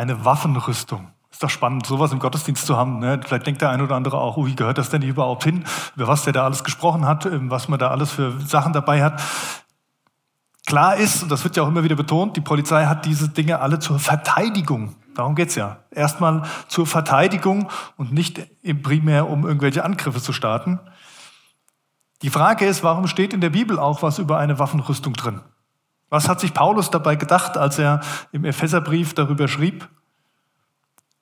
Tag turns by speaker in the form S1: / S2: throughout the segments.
S1: eine Waffenrüstung. Ist doch spannend, sowas im Gottesdienst zu haben. Ne? Vielleicht denkt der eine oder andere auch, wie gehört das denn überhaupt hin? Über was der da alles gesprochen hat, ähm, was man da alles für Sachen dabei hat. Klar ist, und das wird ja auch immer wieder betont, die Polizei hat diese Dinge alle zur Verteidigung. Darum geht's ja. Erstmal zur Verteidigung und nicht primär, um irgendwelche Angriffe zu starten. Die Frage ist, warum steht in der Bibel auch was über eine Waffenrüstung drin? Was hat sich Paulus dabei gedacht, als er im Epheserbrief darüber schrieb?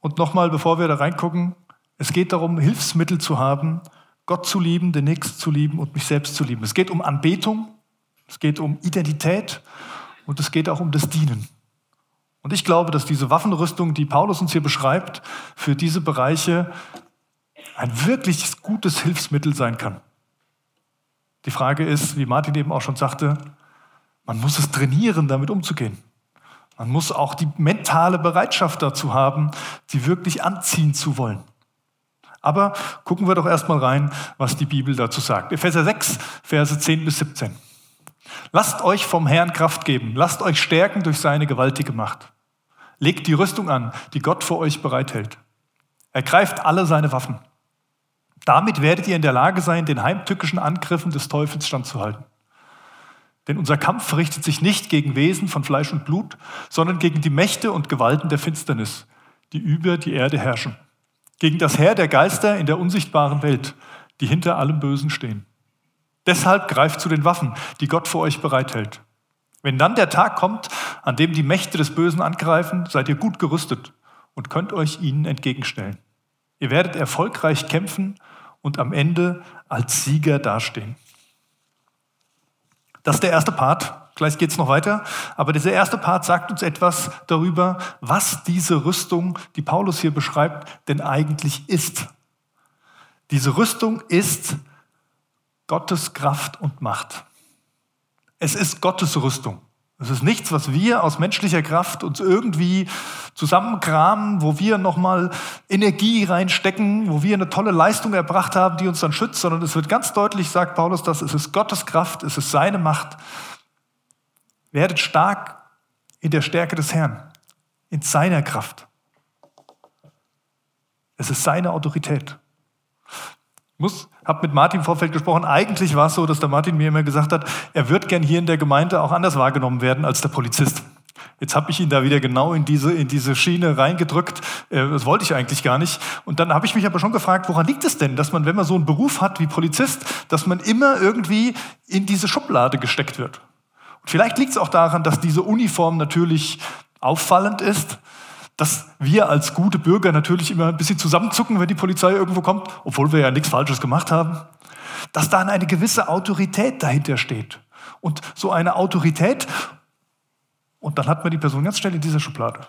S1: Und nochmal, bevor wir da reingucken, es geht darum, Hilfsmittel zu haben, Gott zu lieben, den Nächsten zu lieben und mich selbst zu lieben. Es geht um Anbetung, es geht um Identität und es geht auch um das Dienen. Und ich glaube, dass diese Waffenrüstung, die Paulus uns hier beschreibt, für diese Bereiche ein wirklich gutes Hilfsmittel sein kann. Die Frage ist, wie Martin eben auch schon sagte, man muss es trainieren, damit umzugehen. Man muss auch die mentale Bereitschaft dazu haben, sie wirklich anziehen zu wollen. Aber gucken wir doch erstmal rein, was die Bibel dazu sagt. Epheser 6, Verse 10 bis 17. Lasst euch vom Herrn Kraft geben, lasst euch stärken durch seine gewaltige Macht. Legt die Rüstung an, die Gott für euch bereithält. Ergreift alle seine Waffen. Damit werdet ihr in der Lage sein, den heimtückischen Angriffen des Teufels standzuhalten. Denn unser Kampf richtet sich nicht gegen Wesen von Fleisch und Blut, sondern gegen die Mächte und Gewalten der Finsternis, die über die Erde herrschen. Gegen das Heer der Geister in der unsichtbaren Welt, die hinter allem Bösen stehen. Deshalb greift zu den Waffen, die Gott für euch bereithält. Wenn dann der Tag kommt, an dem die Mächte des Bösen angreifen, seid ihr gut gerüstet und könnt euch ihnen entgegenstellen. Ihr werdet erfolgreich kämpfen und am Ende als Sieger dastehen. Das ist der erste Part. Gleich geht es noch weiter. Aber dieser erste Part sagt uns etwas darüber, was diese Rüstung, die Paulus hier beschreibt, denn eigentlich ist. Diese Rüstung ist Gottes Kraft und Macht. Es ist Gottes Rüstung. Es ist nichts, was wir aus menschlicher Kraft uns irgendwie zusammenkramen, wo wir nochmal Energie reinstecken, wo wir eine tolle Leistung erbracht haben, die uns dann schützt, sondern es wird ganz deutlich, sagt Paulus, dass es ist Gottes Kraft, es ist seine Macht. Werdet stark in der Stärke des Herrn, in seiner Kraft. Es ist seine Autorität. Ich muss habe mit Martin im Vorfeld gesprochen. Eigentlich war es so, dass der Martin mir immer gesagt hat, er wird gern hier in der Gemeinde auch anders wahrgenommen werden als der Polizist. Jetzt habe ich ihn da wieder genau in diese, in diese Schiene reingedrückt. Äh, das wollte ich eigentlich gar nicht. Und dann habe ich mich aber schon gefragt, woran liegt es denn, dass man, wenn man so einen Beruf hat wie Polizist, dass man immer irgendwie in diese Schublade gesteckt wird? Und vielleicht liegt es auch daran, dass diese Uniform natürlich auffallend ist dass wir als gute Bürger natürlich immer ein bisschen zusammenzucken, wenn die Polizei irgendwo kommt, obwohl wir ja nichts Falsches gemacht haben, dass dann eine gewisse Autorität dahinter steht. Und so eine Autorität, und dann hat man die Person ganz schnell in dieser Schublade.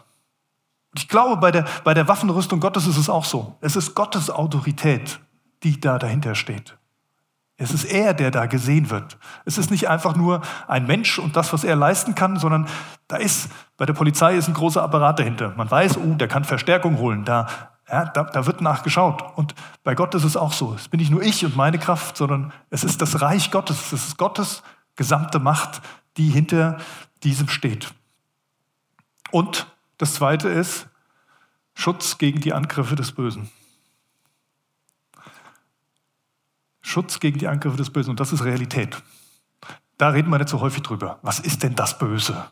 S1: Ich glaube, bei der, bei der Waffenrüstung Gottes ist es auch so. Es ist Gottes Autorität, die da dahinter steht. Es ist er, der da gesehen wird. Es ist nicht einfach nur ein Mensch und das, was er leisten kann, sondern da ist, bei der Polizei ist ein großer Apparat dahinter. Man weiß, oh, der kann Verstärkung holen. Da, ja, da, da wird nachgeschaut. Und bei Gott ist es auch so. Es bin nicht nur ich und meine Kraft, sondern es ist das Reich Gottes. Es ist Gottes gesamte Macht, die hinter diesem steht. Und das Zweite ist Schutz gegen die Angriffe des Bösen. Schutz gegen die Angriffe des Bösen. Und das ist Realität. Da reden wir nicht so häufig drüber. Was ist denn das Böse?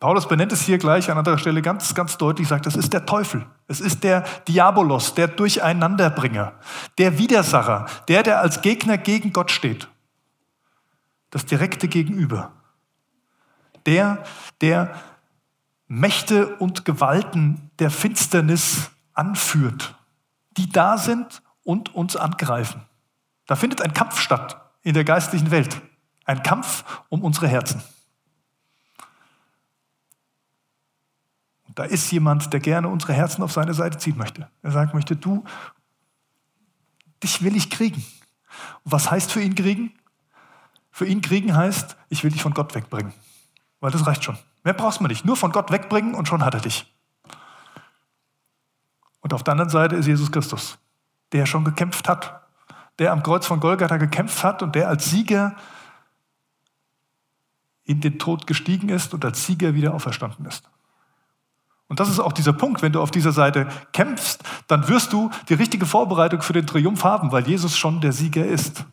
S1: Paulus benennt es hier gleich an anderer Stelle ganz, ganz deutlich, sagt, das ist der Teufel. Es ist der Diabolos, der Durcheinanderbringer, der Widersacher, der, der als Gegner gegen Gott steht. Das direkte Gegenüber. Der, der Mächte und Gewalten der Finsternis anführt, die da sind und uns angreifen. Da findet ein Kampf statt in der geistlichen Welt. Ein Kampf um unsere Herzen. Und da ist jemand, der gerne unsere Herzen auf seine Seite ziehen möchte. Er sagt möchte, du, dich will ich kriegen. Und was heißt für ihn kriegen? Für ihn kriegen heißt, ich will dich von Gott wegbringen. Weil das reicht schon. Mehr brauchst du nicht. Nur von Gott wegbringen und schon hat er dich. Und auf der anderen Seite ist Jesus Christus, der schon gekämpft hat der am Kreuz von Golgatha gekämpft hat und der als Sieger in den Tod gestiegen ist und als Sieger wieder auferstanden ist. Und das ist auch dieser Punkt, wenn du auf dieser Seite kämpfst, dann wirst du die richtige Vorbereitung für den Triumph haben, weil Jesus schon der Sieger ist.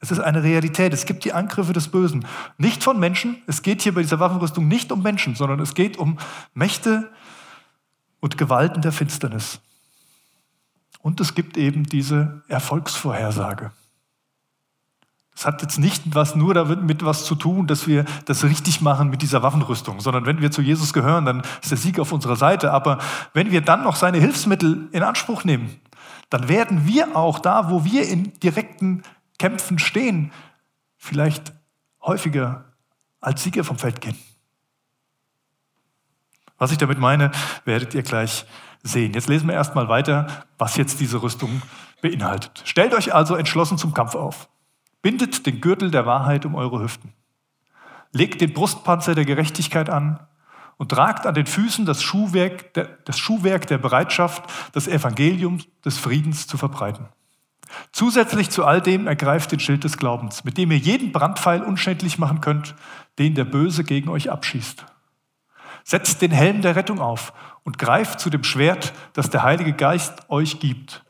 S1: Es ist eine Realität. Es gibt die Angriffe des Bösen. Nicht von Menschen. Es geht hier bei dieser Waffenrüstung nicht um Menschen, sondern es geht um Mächte und Gewalten der Finsternis. Und es gibt eben diese Erfolgsvorhersage. Es hat jetzt nicht was nur damit mit was zu tun, dass wir das richtig machen mit dieser Waffenrüstung, sondern wenn wir zu Jesus gehören, dann ist der Sieg auf unserer Seite. Aber wenn wir dann noch seine Hilfsmittel in Anspruch nehmen, dann werden wir auch da, wo wir in direkten Kämpfen stehen, vielleicht häufiger als Sieger vom Feld gehen. Was ich damit meine, werdet ihr gleich sehen. Jetzt lesen wir erstmal weiter, was jetzt diese Rüstung beinhaltet. Stellt euch also entschlossen zum Kampf auf. Bindet den Gürtel der Wahrheit um eure Hüften. Legt den Brustpanzer der Gerechtigkeit an und tragt an den Füßen das Schuhwerk, das Schuhwerk der Bereitschaft, das Evangelium des Friedens zu verbreiten. Zusätzlich zu all dem ergreift den Schild des Glaubens, mit dem ihr jeden Brandpfeil unschädlich machen könnt, den der Böse gegen euch abschießt. Setzt den Helm der Rettung auf und greift zu dem Schwert, das der Heilige Geist euch gibt.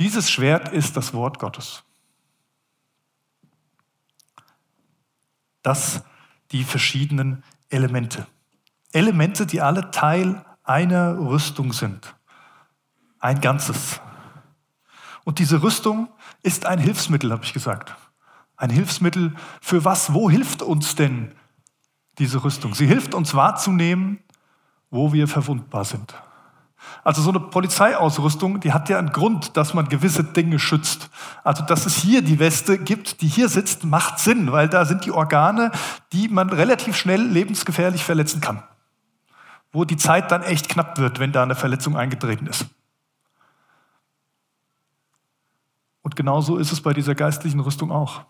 S1: Dieses Schwert ist das Wort Gottes. Das die verschiedenen Elemente. Elemente, die alle Teil einer Rüstung sind. Ein Ganzes. Und diese Rüstung ist ein Hilfsmittel, habe ich gesagt. Ein Hilfsmittel für was? Wo hilft uns denn diese Rüstung? Sie hilft uns wahrzunehmen, wo wir verwundbar sind. Also so eine Polizeiausrüstung, die hat ja einen Grund, dass man gewisse Dinge schützt. Also dass es hier die Weste gibt, die hier sitzt, macht Sinn, weil da sind die Organe, die man relativ schnell lebensgefährlich verletzen kann. Wo die Zeit dann echt knapp wird, wenn da eine Verletzung eingetreten ist. Und genauso ist es bei dieser geistlichen Rüstung auch.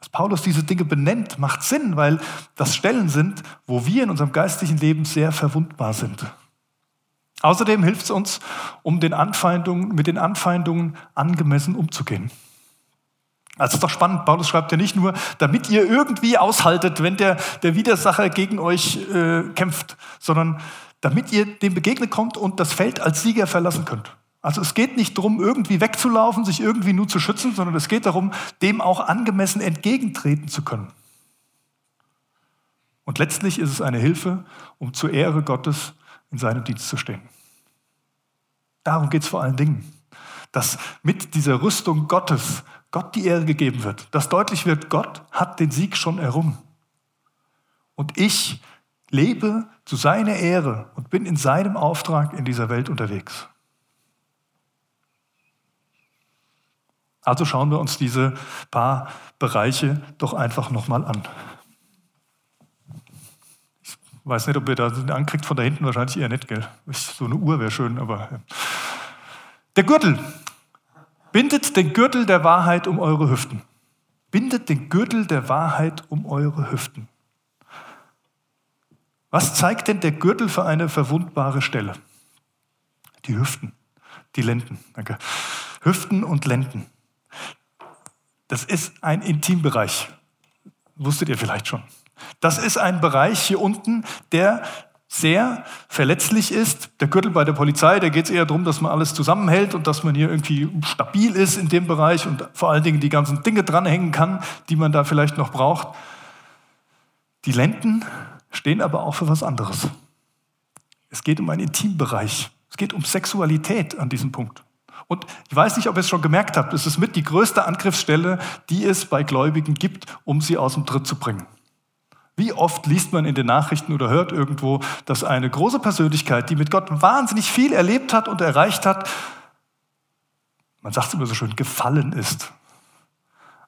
S1: Dass Paulus diese Dinge benennt, macht Sinn, weil das Stellen sind, wo wir in unserem geistlichen Leben sehr verwundbar sind. Außerdem hilft es uns, um den Anfeindungen, mit den Anfeindungen angemessen umzugehen. Also ist doch spannend, Paulus schreibt ja nicht nur, damit ihr irgendwie aushaltet, wenn der, der Widersacher gegen euch äh, kämpft, sondern damit ihr dem begegnen kommt und das Feld als Sieger verlassen könnt. Also es geht nicht darum, irgendwie wegzulaufen, sich irgendwie nur zu schützen, sondern es geht darum, dem auch angemessen entgegentreten zu können. Und letztlich ist es eine Hilfe, um zur Ehre Gottes in seinem Dienst zu stehen. Darum geht es vor allen Dingen, dass mit dieser Rüstung Gottes Gott die Ehre gegeben wird, dass deutlich wird, Gott hat den Sieg schon errungen. Und ich lebe zu seiner Ehre und bin in seinem Auftrag in dieser Welt unterwegs. Also schauen wir uns diese paar Bereiche doch einfach nochmal an. Ich weiß nicht, ob ihr da einen ankriegt von da hinten, wahrscheinlich eher nicht, gell? So eine Uhr wäre schön, aber. Der Gürtel. Bindet den Gürtel der Wahrheit um eure Hüften. Bindet den Gürtel der Wahrheit um eure Hüften. Was zeigt denn der Gürtel für eine verwundbare Stelle? Die Hüften, die Lenden. Danke. Hüften und Lenden. Das ist ein Intimbereich. Wusstet ihr vielleicht schon. Das ist ein Bereich hier unten, der sehr verletzlich ist. Der Gürtel bei der Polizei, da geht es eher darum, dass man alles zusammenhält und dass man hier irgendwie stabil ist in dem Bereich und vor allen Dingen die ganzen Dinge dranhängen kann, die man da vielleicht noch braucht. Die Lenden stehen aber auch für was anderes. Es geht um einen Intimbereich. Es geht um Sexualität an diesem Punkt. Und ich weiß nicht, ob ihr es schon gemerkt habt, es ist mit die größte Angriffsstelle, die es bei Gläubigen gibt, um sie aus dem Tritt zu bringen. Wie oft liest man in den Nachrichten oder hört irgendwo, dass eine große Persönlichkeit, die mit Gott wahnsinnig viel erlebt hat und erreicht hat, man sagt es immer so schön, gefallen ist.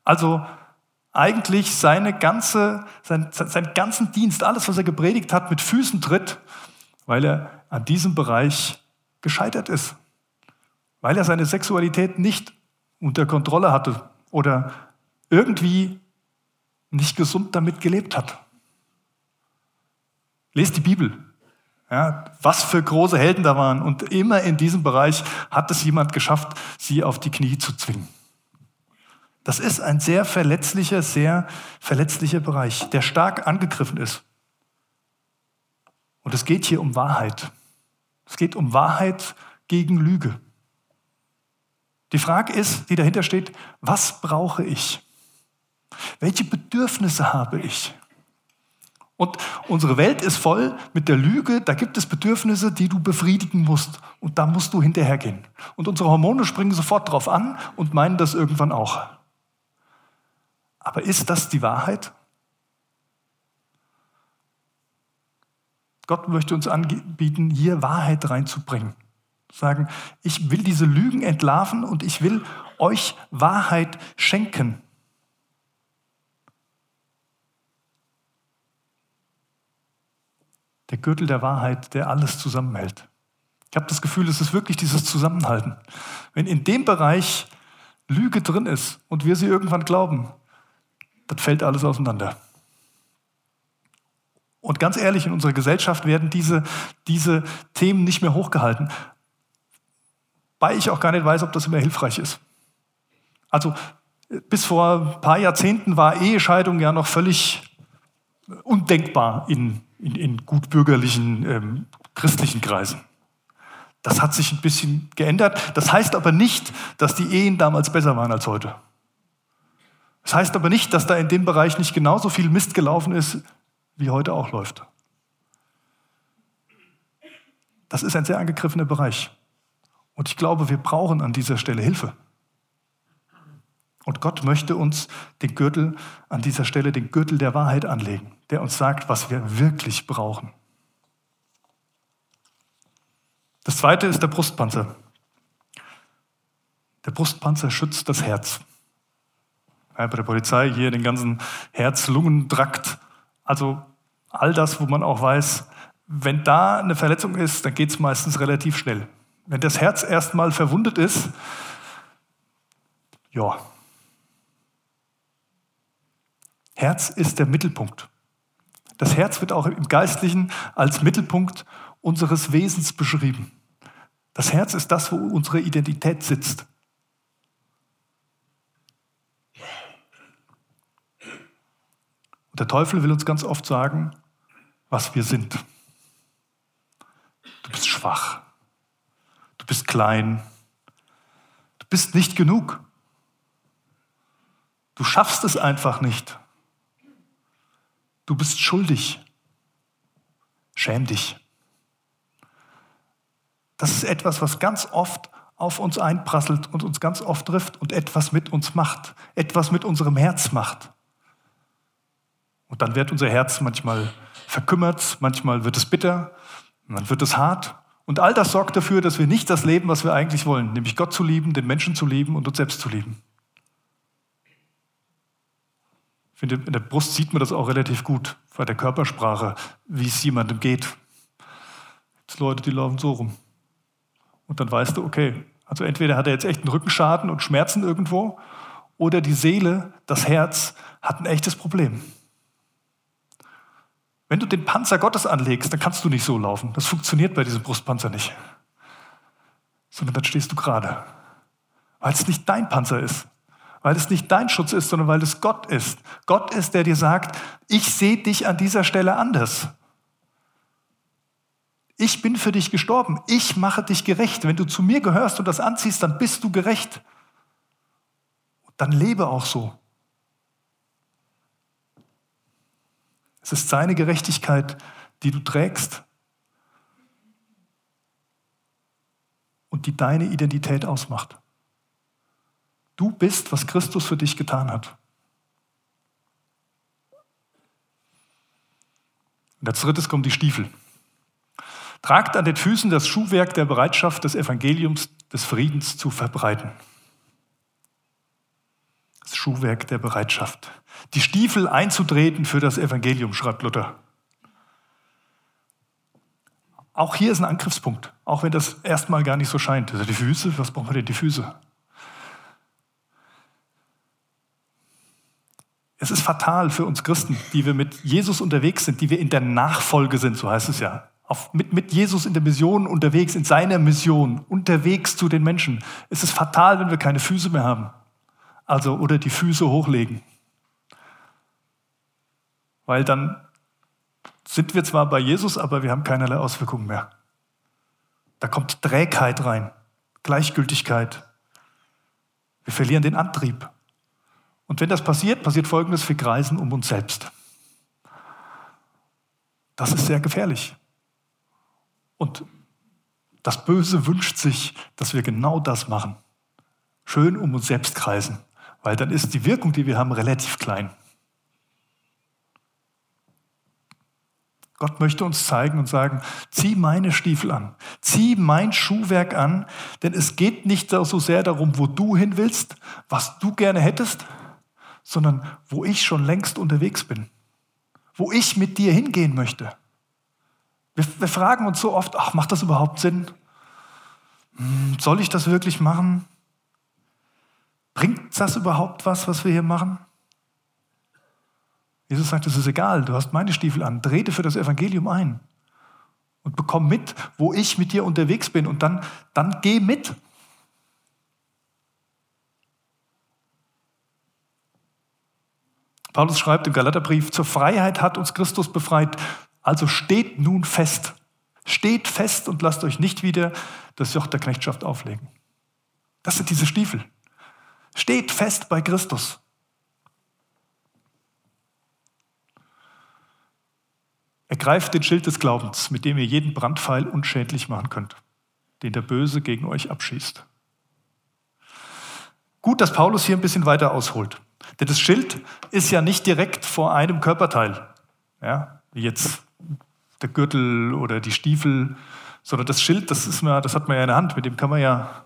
S1: Also eigentlich seine ganze, sein, seinen ganzen Dienst, alles, was er gepredigt hat, mit Füßen tritt, weil er an diesem Bereich gescheitert ist weil er seine Sexualität nicht unter Kontrolle hatte oder irgendwie nicht gesund damit gelebt hat. Lest die Bibel. Ja, was für große Helden da waren. Und immer in diesem Bereich hat es jemand geschafft, sie auf die Knie zu zwingen. Das ist ein sehr verletzlicher, sehr verletzlicher Bereich, der stark angegriffen ist. Und es geht hier um Wahrheit. Es geht um Wahrheit gegen Lüge. Die Frage ist, die dahinter steht, was brauche ich? Welche Bedürfnisse habe ich? Und unsere Welt ist voll mit der Lüge, da gibt es Bedürfnisse, die du befriedigen musst. Und da musst du hinterhergehen. Und unsere Hormone springen sofort drauf an und meinen das irgendwann auch. Aber ist das die Wahrheit? Gott möchte uns anbieten, hier Wahrheit reinzubringen. Sagen, ich will diese Lügen entlarven und ich will euch Wahrheit schenken. Der Gürtel der Wahrheit, der alles zusammenhält. Ich habe das Gefühl, es ist wirklich dieses Zusammenhalten. Wenn in dem Bereich Lüge drin ist und wir sie irgendwann glauben, dann fällt alles auseinander. Und ganz ehrlich, in unserer Gesellschaft werden diese, diese Themen nicht mehr hochgehalten, weil ich auch gar nicht weiß, ob das immer hilfreich ist. Also bis vor ein paar Jahrzehnten war Ehescheidung ja noch völlig undenkbar in, in, in gutbürgerlichen ähm, christlichen Kreisen. Das hat sich ein bisschen geändert. Das heißt aber nicht, dass die Ehen damals besser waren als heute. Das heißt aber nicht, dass da in dem Bereich nicht genauso viel Mist gelaufen ist, wie heute auch läuft. Das ist ein sehr angegriffener Bereich. Und ich glaube, wir brauchen an dieser Stelle Hilfe. Und Gott möchte uns den Gürtel an dieser Stelle, den Gürtel der Wahrheit anlegen, der uns sagt, was wir wirklich brauchen. Das zweite ist der Brustpanzer. Der Brustpanzer schützt das Herz. Ja, bei der Polizei hier den ganzen Herz-Lungen-Trakt. Also all das, wo man auch weiß, wenn da eine Verletzung ist, dann geht es meistens relativ schnell. Wenn das Herz erstmal verwundet ist, ja, Herz ist der Mittelpunkt. Das Herz wird auch im Geistlichen als Mittelpunkt unseres Wesens beschrieben. Das Herz ist das, wo unsere Identität sitzt. Und der Teufel will uns ganz oft sagen, was wir sind. Du bist schwach. Bist klein. Du bist nicht genug. Du schaffst es einfach nicht. Du bist schuldig. Schäm dich. Das ist etwas, was ganz oft auf uns einprasselt und uns ganz oft trifft und etwas mit uns macht, etwas mit unserem Herz macht. Und dann wird unser Herz manchmal verkümmert, manchmal wird es bitter, dann wird es hart. Und all das sorgt dafür, dass wir nicht das leben, was wir eigentlich wollen, nämlich Gott zu lieben, den Menschen zu lieben und uns selbst zu lieben. Ich finde, in der Brust sieht man das auch relativ gut, bei der Körpersprache, wie es jemandem geht. Es Leute, die laufen so rum. Und dann weißt du, okay, also entweder hat er jetzt echt einen Rückenschaden und Schmerzen irgendwo, oder die Seele, das Herz, hat ein echtes Problem. Wenn du den Panzer Gottes anlegst, dann kannst du nicht so laufen. Das funktioniert bei diesem Brustpanzer nicht. Sondern dann stehst du gerade. Weil es nicht dein Panzer ist, weil es nicht dein Schutz ist, sondern weil es Gott ist. Gott ist, der dir sagt, ich sehe dich an dieser Stelle anders. Ich bin für dich gestorben. Ich mache dich gerecht. Wenn du zu mir gehörst und das anziehst, dann bist du gerecht. Dann lebe auch so. Es ist seine Gerechtigkeit, die du trägst und die deine Identität ausmacht. Du bist, was Christus für dich getan hat. Und als drittes kommen die Stiefel. Tragt an den Füßen das Schuhwerk der Bereitschaft, des Evangeliums des Friedens zu verbreiten. Das Schuhwerk der Bereitschaft. Die Stiefel einzutreten für das Evangelium, schreibt Luther. Auch hier ist ein Angriffspunkt, auch wenn das erstmal gar nicht so scheint. Also die Füße, was brauchen wir denn die Füße? Es ist fatal für uns Christen, die wir mit Jesus unterwegs sind, die wir in der Nachfolge sind, so heißt es ja. Auf, mit, mit Jesus in der Mission unterwegs, in seiner Mission, unterwegs zu den Menschen. Es ist fatal, wenn wir keine Füße mehr haben. Also, oder die Füße hochlegen. Weil dann sind wir zwar bei Jesus, aber wir haben keinerlei Auswirkungen mehr. Da kommt Trägheit rein, Gleichgültigkeit. Wir verlieren den Antrieb. Und wenn das passiert, passiert Folgendes, wir kreisen um uns selbst. Das ist sehr gefährlich. Und das Böse wünscht sich, dass wir genau das machen. Schön um uns selbst kreisen, weil dann ist die Wirkung, die wir haben, relativ klein. Gott möchte uns zeigen und sagen, zieh meine Stiefel an, zieh mein Schuhwerk an, denn es geht nicht so sehr darum, wo du hin willst, was du gerne hättest, sondern wo ich schon längst unterwegs bin, wo ich mit dir hingehen möchte. Wir, wir fragen uns so oft, ach, macht das überhaupt Sinn? Hm, soll ich das wirklich machen? Bringt das überhaupt was, was wir hier machen? Jesus sagt, es ist egal, du hast meine Stiefel an, trete für das Evangelium ein und bekomm mit, wo ich mit dir unterwegs bin und dann, dann geh mit. Paulus schreibt im Galaterbrief, zur Freiheit hat uns Christus befreit, also steht nun fest. Steht fest und lasst euch nicht wieder das Joch der Knechtschaft auflegen. Das sind diese Stiefel. Steht fest bei Christus. Ergreift den Schild des Glaubens, mit dem ihr jeden Brandpfeil unschädlich machen könnt, den der Böse gegen euch abschießt. Gut, dass Paulus hier ein bisschen weiter ausholt. Denn das Schild ist ja nicht direkt vor einem Körperteil, ja, wie jetzt der Gürtel oder die Stiefel, sondern das Schild, das, ist man, das hat man ja in der Hand, mit dem kann man ja,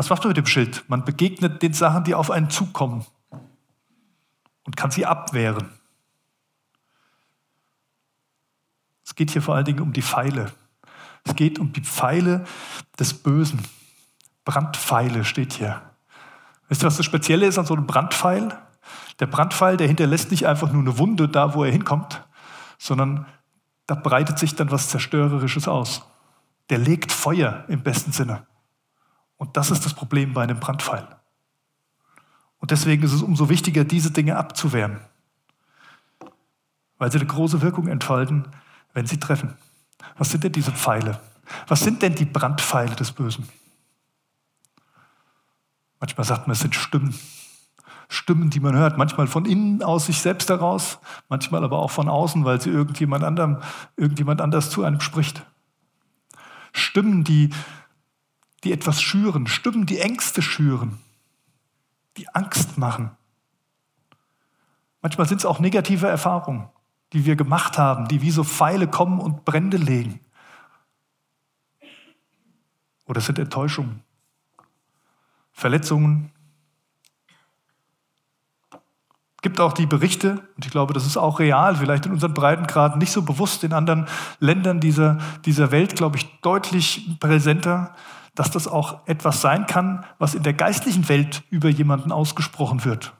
S1: was macht man mit dem Schild? Man begegnet den Sachen, die auf einen zukommen und kann sie abwehren. Es geht hier vor allen Dingen um die Pfeile. Es geht um die Pfeile des Bösen. Brandpfeile steht hier. Wisst ihr, was das Spezielle ist an so einem Brandpfeil? Der Brandpfeil, der hinterlässt nicht einfach nur eine Wunde da, wo er hinkommt, sondern da breitet sich dann was Zerstörerisches aus. Der legt Feuer im besten Sinne. Und das ist das Problem bei einem Brandpfeil. Und deswegen ist es umso wichtiger, diese Dinge abzuwehren, weil sie eine große Wirkung entfalten, wenn sie treffen. Was sind denn diese Pfeile? Was sind denn die Brandpfeile des Bösen? Manchmal sagt man, es sind Stimmen. Stimmen, die man hört. Manchmal von innen aus sich selbst heraus, manchmal aber auch von außen, weil sie irgendjemand, anderem, irgendjemand anders zu einem spricht. Stimmen, die, die etwas schüren. Stimmen, die Ängste schüren. Die Angst machen. Manchmal sind es auch negative Erfahrungen die wir gemacht haben, die wie so Pfeile kommen und Brände legen. Oder es sind Enttäuschungen, Verletzungen. Es gibt auch die Berichte, und ich glaube, das ist auch real, vielleicht in unseren Breitengraden nicht so bewusst, in anderen Ländern dieser, dieser Welt, glaube ich, deutlich präsenter, dass das auch etwas sein kann, was in der geistlichen Welt über jemanden ausgesprochen wird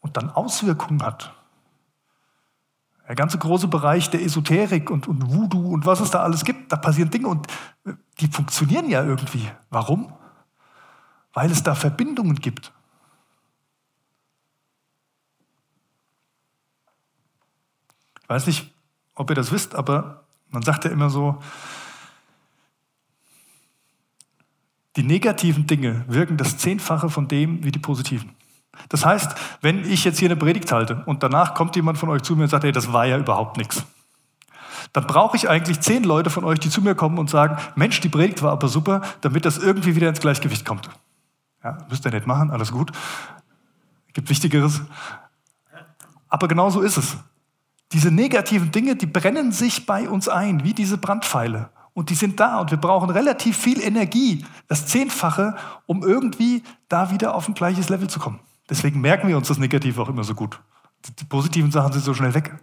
S1: und dann Auswirkungen hat. Der ganze große Bereich der Esoterik und, und Voodoo und was es da alles gibt, da passieren Dinge und äh, die funktionieren ja irgendwie. Warum? Weil es da Verbindungen gibt. Ich weiß nicht, ob ihr das wisst, aber man sagt ja immer so, die negativen Dinge wirken das Zehnfache von dem wie die positiven. Das heißt, wenn ich jetzt hier eine Predigt halte und danach kommt jemand von euch zu mir und sagt, hey, das war ja überhaupt nichts, dann brauche ich eigentlich zehn Leute von euch, die zu mir kommen und sagen, Mensch, die Predigt war aber super, damit das irgendwie wieder ins Gleichgewicht kommt. Ja, müsst ihr nicht machen, alles gut. Gibt Wichtigeres. Aber genau so ist es. Diese negativen Dinge, die brennen sich bei uns ein, wie diese Brandpfeile. Und die sind da und wir brauchen relativ viel Energie, das Zehnfache, um irgendwie da wieder auf ein gleiches Level zu kommen. Deswegen merken wir uns das Negative auch immer so gut. Die positiven Sachen sind so schnell weg.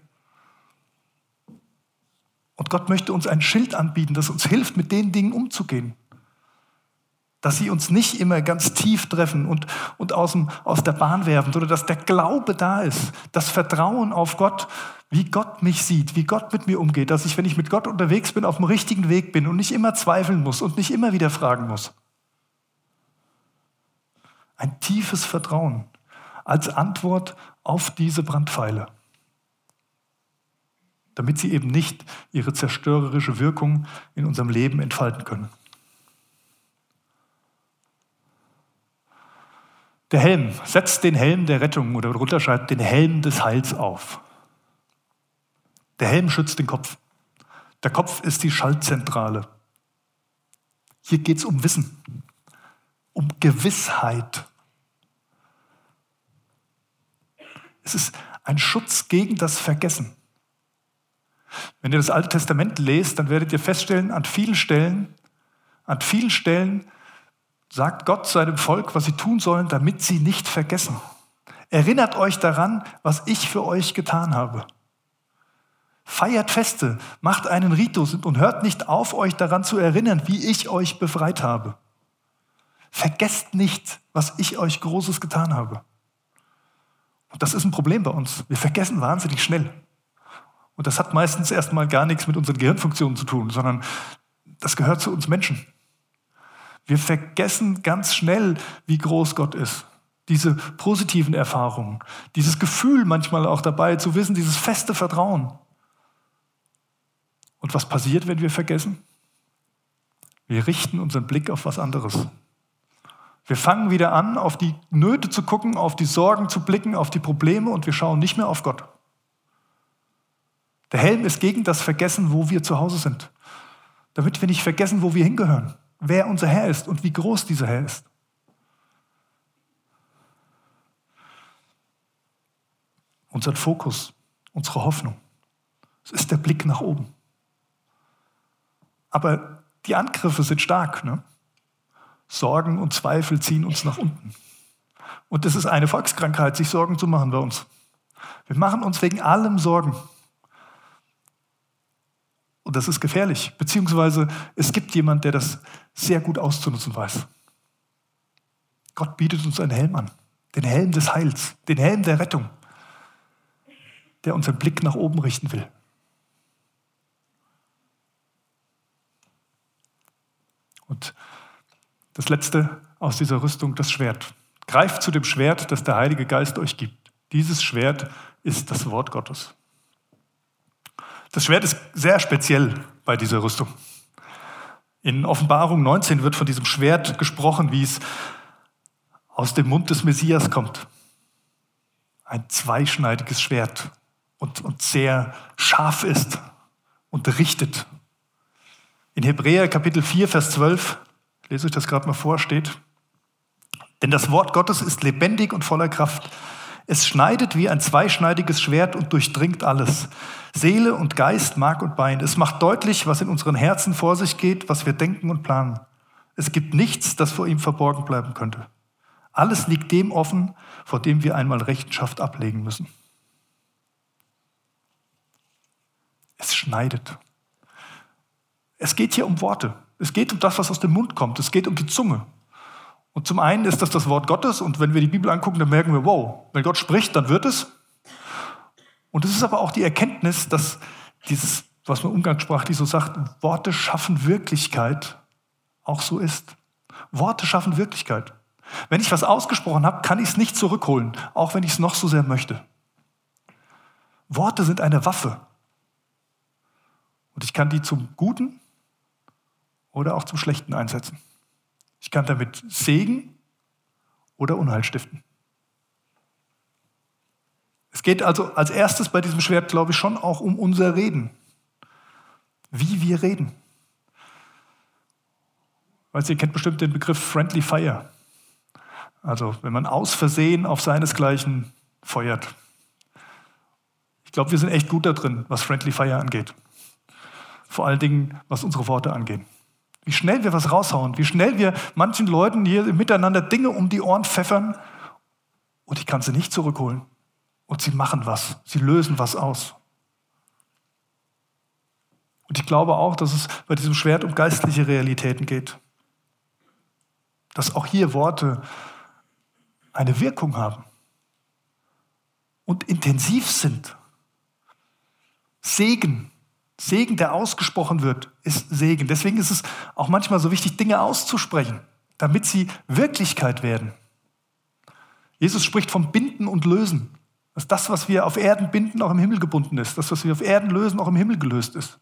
S1: Und Gott möchte uns ein Schild anbieten, das uns hilft, mit den Dingen umzugehen. Dass sie uns nicht immer ganz tief treffen und, und aus, dem, aus der Bahn werfen, sondern dass der Glaube da ist, das Vertrauen auf Gott, wie Gott mich sieht, wie Gott mit mir umgeht, dass ich, wenn ich mit Gott unterwegs bin, auf dem richtigen Weg bin und nicht immer zweifeln muss und nicht immer wieder fragen muss. Ein tiefes Vertrauen als Antwort auf diese Brandpfeile, damit sie eben nicht ihre zerstörerische Wirkung in unserem Leben entfalten können. Der Helm, setzt den Helm der Rettung oder drunter schreibt den Helm des Heils auf. Der Helm schützt den Kopf. Der Kopf ist die Schaltzentrale. Hier geht es um Wissen, um Gewissheit. Es ist ein Schutz gegen das Vergessen. Wenn ihr das Alte Testament lest, dann werdet ihr feststellen, an vielen Stellen, an vielen Stellen sagt Gott seinem Volk, was sie tun sollen, damit sie nicht vergessen. Erinnert euch daran, was ich für euch getan habe. Feiert Feste, macht einen Ritus und hört nicht auf, euch daran zu erinnern, wie ich euch befreit habe. Vergesst nicht, was ich euch Großes getan habe. Und das ist ein Problem bei uns. Wir vergessen wahnsinnig schnell. Und das hat meistens erstmal gar nichts mit unseren Gehirnfunktionen zu tun, sondern das gehört zu uns Menschen. Wir vergessen ganz schnell, wie groß Gott ist. Diese positiven Erfahrungen, dieses Gefühl manchmal auch dabei zu wissen, dieses feste Vertrauen. Und was passiert, wenn wir vergessen? Wir richten unseren Blick auf was anderes. Wir fangen wieder an, auf die Nöte zu gucken, auf die Sorgen zu blicken, auf die Probleme und wir schauen nicht mehr auf Gott. Der Helm ist gegen das Vergessen, wo wir zu Hause sind. Damit wir nicht vergessen, wo wir hingehören, wer unser Herr ist und wie groß dieser Herr ist. Unser Fokus, unsere Hoffnung, es ist der Blick nach oben. Aber die Angriffe sind stark. Ne? Sorgen und Zweifel ziehen uns nach unten. Und es ist eine Volkskrankheit, sich Sorgen zu machen bei uns. Wir machen uns wegen allem Sorgen. Und das ist gefährlich. Beziehungsweise es gibt jemand, der das sehr gut auszunutzen weiß. Gott bietet uns einen Helm an. Den Helm des Heils, den Helm der Rettung, der unseren Blick nach oben richten will. Und das letzte aus dieser Rüstung, das Schwert. Greift zu dem Schwert, das der Heilige Geist euch gibt. Dieses Schwert ist das Wort Gottes. Das Schwert ist sehr speziell bei dieser Rüstung. In Offenbarung 19 wird von diesem Schwert gesprochen, wie es aus dem Mund des Messias kommt. Ein zweischneidiges Schwert und, und sehr scharf ist und richtet. In Hebräer Kapitel 4, Vers 12, lese ich das gerade mal vor, steht, denn das Wort Gottes ist lebendig und voller Kraft es schneidet wie ein zweischneidiges Schwert und durchdringt alles. Seele und Geist, Mark und Bein. Es macht deutlich, was in unseren Herzen vor sich geht, was wir denken und planen. Es gibt nichts, das vor ihm verborgen bleiben könnte. Alles liegt dem offen, vor dem wir einmal Rechenschaft ablegen müssen. Es schneidet. Es geht hier um Worte. Es geht um das, was aus dem Mund kommt. Es geht um die Zunge. Und zum einen ist das das Wort Gottes und wenn wir die Bibel angucken, dann merken wir, wow, wenn Gott spricht, dann wird es. Und es ist aber auch die Erkenntnis, dass dieses, was man umgangssprachlich so sagt, Worte schaffen Wirklichkeit, auch so ist. Worte schaffen Wirklichkeit. Wenn ich was ausgesprochen habe, kann ich es nicht zurückholen, auch wenn ich es noch so sehr möchte. Worte sind eine Waffe. Und ich kann die zum Guten oder auch zum Schlechten einsetzen. Ich kann damit Segen oder Unheil stiften. Es geht also als erstes bei diesem Schwert, glaube ich, schon auch um unser Reden. Wie wir reden. Weißt ihr kennt bestimmt den Begriff Friendly Fire. Also wenn man aus Versehen auf seinesgleichen feuert. Ich glaube, wir sind echt gut da drin, was Friendly Fire angeht. Vor allen Dingen, was unsere Worte angehen. Wie schnell wir was raushauen, wie schnell wir manchen Leuten hier miteinander Dinge um die Ohren pfeffern und ich kann sie nicht zurückholen. Und sie machen was, sie lösen was aus. Und ich glaube auch, dass es bei diesem Schwert um geistliche Realitäten geht. Dass auch hier Worte eine Wirkung haben und intensiv sind. Segen, Segen, der ausgesprochen wird, ist Segen. Deswegen ist es auch manchmal so wichtig, Dinge auszusprechen, damit sie Wirklichkeit werden. Jesus spricht vom Binden und Lösen. Dass das, was wir auf Erden binden, auch im Himmel gebunden ist. Das, was wir auf Erden lösen, auch im Himmel gelöst ist.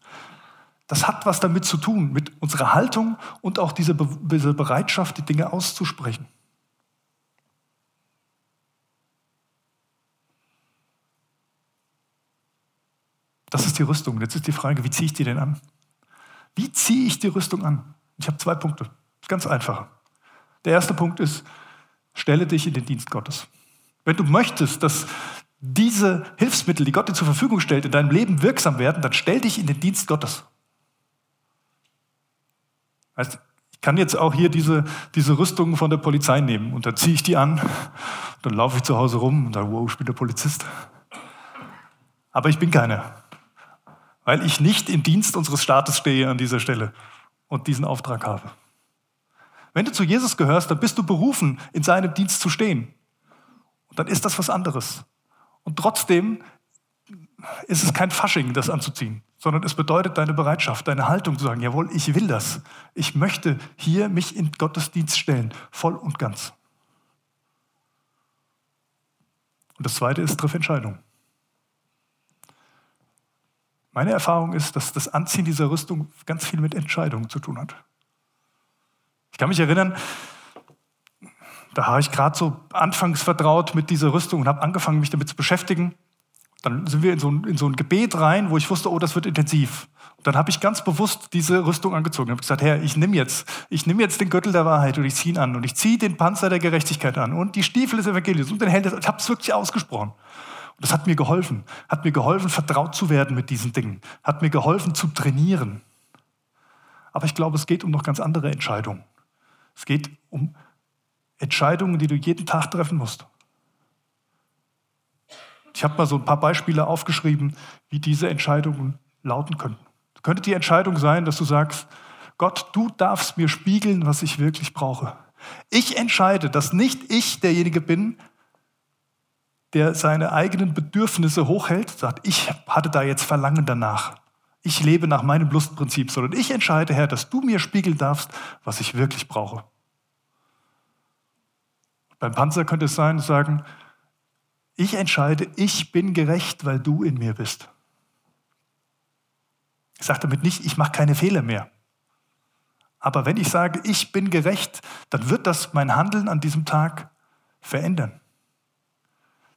S1: Das hat was damit zu tun, mit unserer Haltung und auch dieser, Be dieser Bereitschaft, die Dinge auszusprechen. Das ist die Rüstung. Jetzt ist die Frage, wie ziehe ich die denn an? Wie ziehe ich die Rüstung an? Ich habe zwei Punkte. Ganz einfach. Der erste Punkt ist, stelle dich in den Dienst Gottes. Wenn du möchtest, dass diese Hilfsmittel, die Gott dir zur Verfügung stellt, in deinem Leben wirksam werden, dann stell dich in den Dienst Gottes. Heißt, ich kann jetzt auch hier diese, diese Rüstung von der Polizei nehmen und dann ziehe ich die an, dann laufe ich zu Hause rum und sage, wow, ich bin der Polizist. Aber ich bin keiner, weil ich nicht im Dienst unseres Staates stehe an dieser Stelle und diesen Auftrag habe. Wenn du zu Jesus gehörst, dann bist du berufen, in seinem Dienst zu stehen. Und dann ist das was anderes. Und trotzdem ist es kein Fasching, das anzuziehen, sondern es bedeutet deine Bereitschaft, deine Haltung zu sagen, jawohl, ich will das. Ich möchte hier mich in Gottesdienst stellen, voll und ganz. Und das Zweite ist, triff Entscheidung. Meine Erfahrung ist, dass das Anziehen dieser Rüstung ganz viel mit Entscheidungen zu tun hat. Ich kann mich erinnern, da habe ich gerade so anfangs vertraut mit dieser Rüstung und habe angefangen, mich damit zu beschäftigen. Dann sind wir in so, ein, in so ein Gebet rein, wo ich wusste, oh, das wird intensiv. Und dann habe ich ganz bewusst diese Rüstung angezogen. Ich habe gesagt, Herr, ich nehme jetzt, ich jetzt den Gürtel der Wahrheit und ich ziehe ihn an und ich ziehe den Panzer der Gerechtigkeit an und die Stiefel des Evangeliums und den Helm. Ich habe es wirklich ausgesprochen. Das hat mir geholfen. Hat mir geholfen, vertraut zu werden mit diesen Dingen. Hat mir geholfen, zu trainieren. Aber ich glaube, es geht um noch ganz andere Entscheidungen. Es geht um Entscheidungen, die du jeden Tag treffen musst. Ich habe mal so ein paar Beispiele aufgeschrieben, wie diese Entscheidungen lauten könnten. Es könnte die Entscheidung sein, dass du sagst, Gott, du darfst mir spiegeln, was ich wirklich brauche. Ich entscheide, dass nicht ich derjenige bin, der seine eigenen Bedürfnisse hochhält, sagt, ich hatte da jetzt Verlangen danach. Ich lebe nach meinem Lustprinzip, sondern ich entscheide, Herr, dass du mir spiegeln darfst, was ich wirklich brauche. Beim Panzer könnte es sein, sagen, ich entscheide, ich bin gerecht, weil du in mir bist. Ich sage damit nicht, ich mache keine Fehler mehr. Aber wenn ich sage, ich bin gerecht, dann wird das mein Handeln an diesem Tag verändern.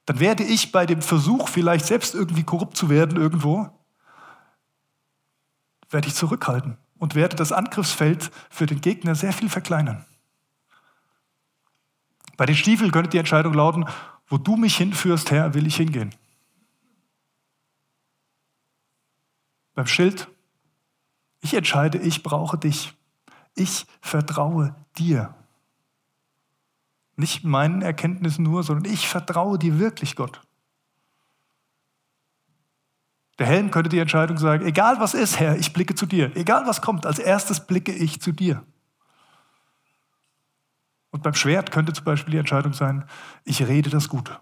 S1: Dann werde ich bei dem Versuch, vielleicht selbst irgendwie korrupt zu werden irgendwo, werde ich zurückhalten und werde das Angriffsfeld für den Gegner sehr viel verkleinern. Bei den Stiefeln könnte die Entscheidung lauten, wo du mich hinführst, Herr, will ich hingehen. Beim Schild, ich entscheide, ich brauche dich. Ich vertraue dir. Nicht meinen Erkenntnissen nur, sondern ich vertraue dir wirklich, Gott. Der Helm könnte die Entscheidung sagen, egal was ist, Herr, ich blicke zu dir. Egal was kommt, als erstes blicke ich zu dir. Und beim Schwert könnte zum Beispiel die Entscheidung sein, ich rede das Gute.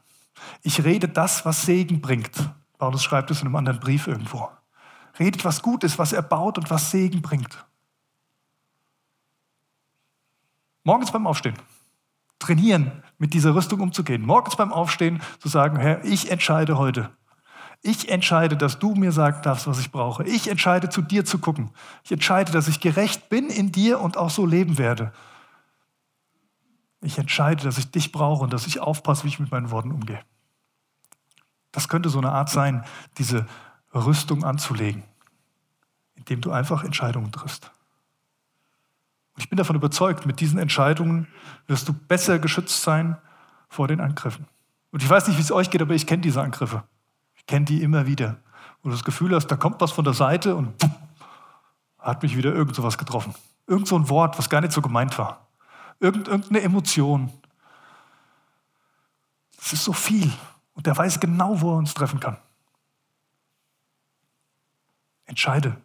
S1: Ich rede das, was Segen bringt. Paulus schreibt es in einem anderen Brief irgendwo. Redet, was gut ist, was erbaut und was Segen bringt. Morgens beim Aufstehen. Trainieren, mit dieser Rüstung umzugehen. Morgens beim Aufstehen zu sagen, Herr, ich entscheide heute. Ich entscheide, dass du mir sagen darfst, was ich brauche. Ich entscheide, zu dir zu gucken. Ich entscheide, dass ich gerecht bin in dir und auch so leben werde. Ich entscheide, dass ich dich brauche und dass ich aufpasse, wie ich mit meinen Worten umgehe. Das könnte so eine Art sein, diese Rüstung anzulegen, indem du einfach Entscheidungen triffst. Ich bin davon überzeugt, mit diesen Entscheidungen wirst du besser geschützt sein vor den Angriffen. Und ich weiß nicht, wie es euch geht, aber ich kenne diese Angriffe. Ich kenne die immer wieder. Wo du das Gefühl hast, da kommt was von der Seite und hat mich wieder irgend sowas getroffen. Irgend so ein Wort, was gar nicht so gemeint war irgendeine Emotion. Das ist so viel. Und der weiß genau, wo er uns treffen kann. Entscheide.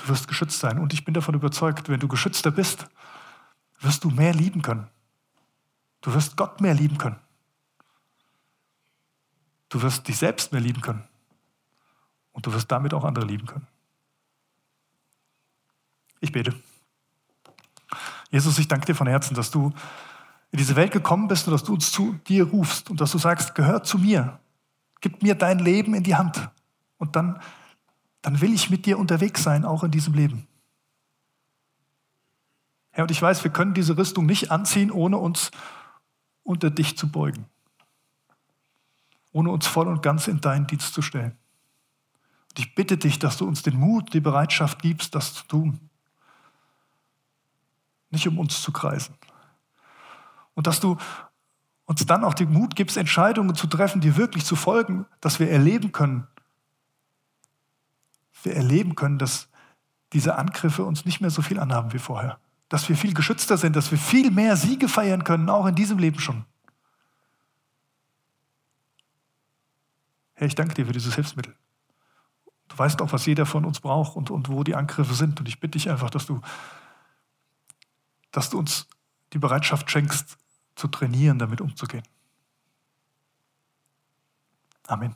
S1: Du wirst geschützt sein. Und ich bin davon überzeugt, wenn du geschützter bist, wirst du mehr lieben können. Du wirst Gott mehr lieben können. Du wirst dich selbst mehr lieben können. Und du wirst damit auch andere lieben können. Ich bete. Jesus, ich danke dir von Herzen, dass du in diese Welt gekommen bist und dass du uns zu dir rufst und dass du sagst, gehör zu mir, gib mir dein Leben in die Hand und dann, dann will ich mit dir unterwegs sein, auch in diesem Leben. Herr, und ich weiß, wir können diese Rüstung nicht anziehen, ohne uns unter dich zu beugen, ohne uns voll und ganz in deinen Dienst zu stellen. Und ich bitte dich, dass du uns den Mut, die Bereitschaft gibst, das zu tun. Nicht um uns zu kreisen. Und dass du uns dann auch den Mut gibst, Entscheidungen zu treffen, die wirklich zu folgen, dass wir erleben können, wir erleben können, dass diese Angriffe uns nicht mehr so viel anhaben wie vorher. Dass wir viel geschützter sind, dass wir viel mehr Siege feiern können, auch in diesem Leben schon. Herr, ich danke dir für dieses Hilfsmittel. Du weißt auch, was jeder von uns braucht und, und wo die Angriffe sind. Und ich bitte dich einfach, dass du, dass du uns die Bereitschaft schenkst, zu trainieren, damit umzugehen. Amen.